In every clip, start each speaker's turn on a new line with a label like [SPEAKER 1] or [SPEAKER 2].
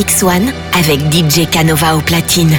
[SPEAKER 1] Mix One avec DJ Canova au platine.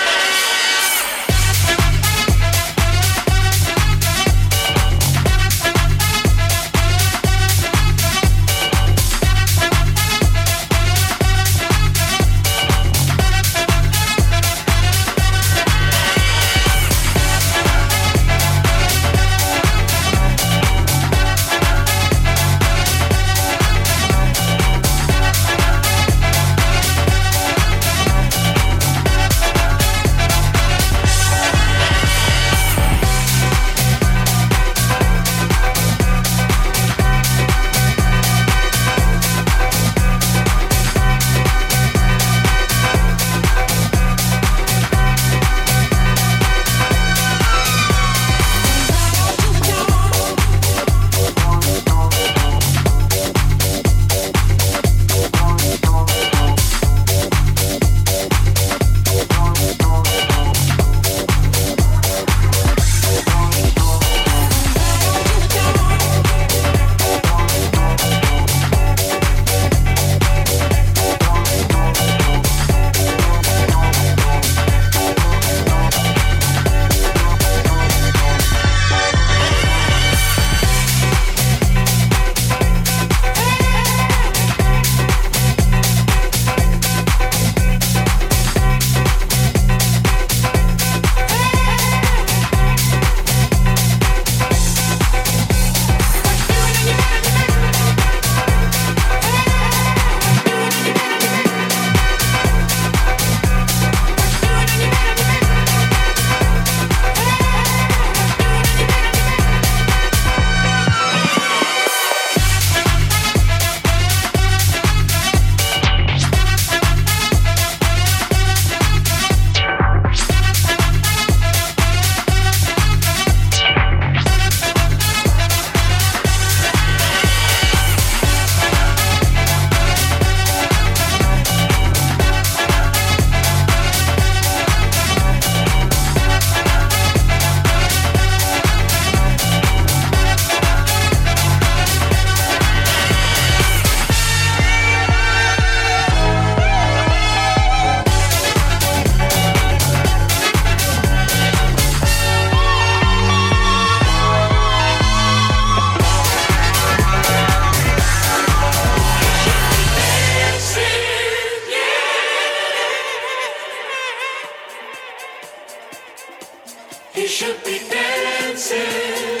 [SPEAKER 2] should be dancing.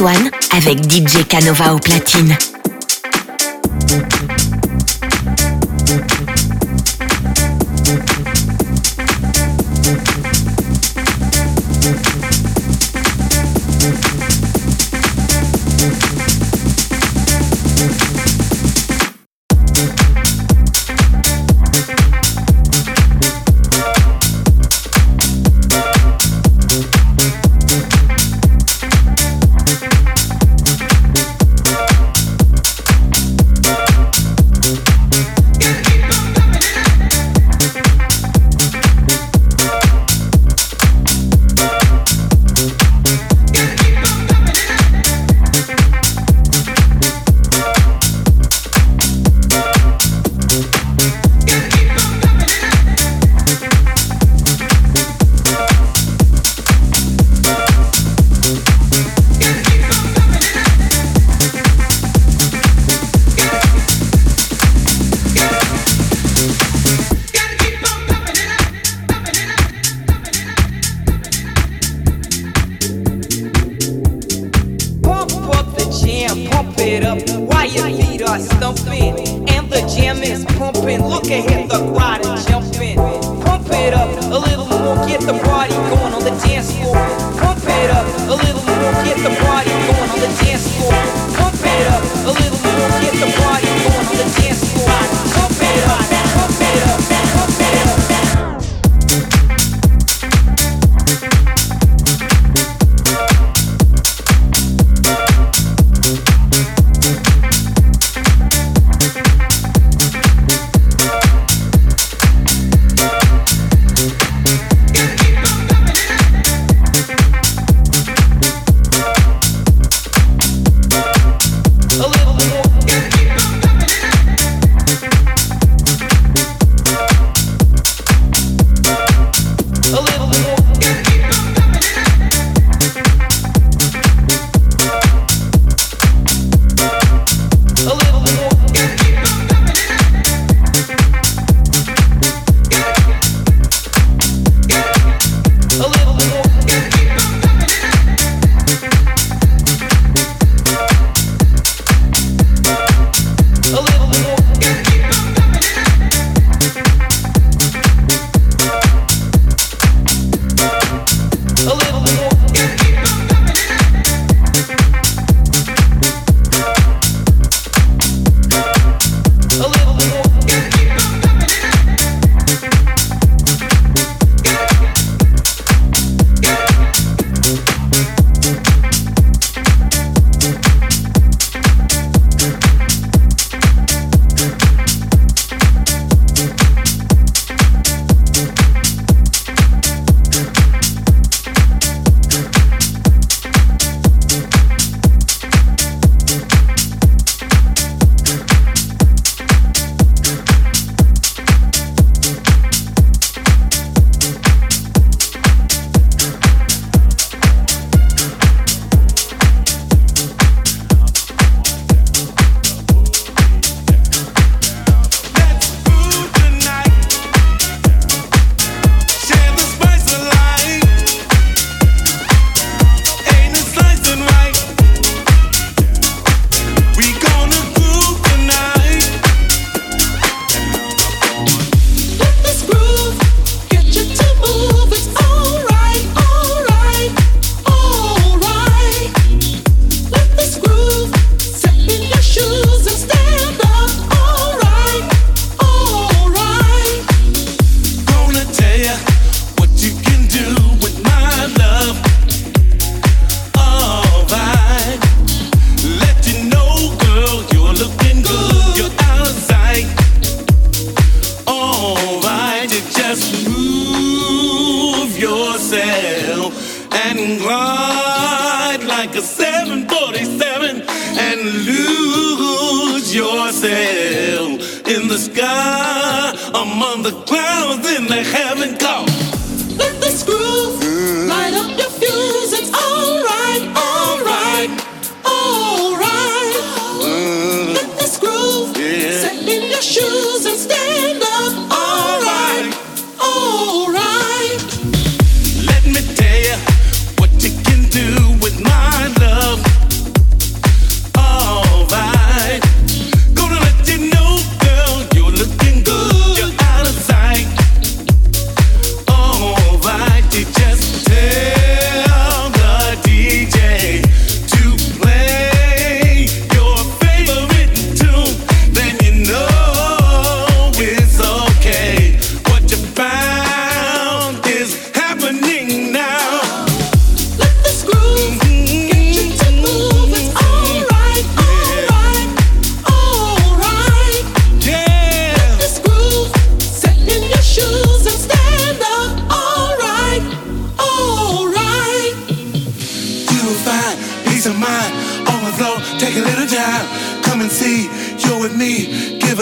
[SPEAKER 3] One avec DJ Canova au platine.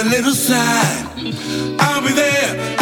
[SPEAKER 3] A little sign. I'll be there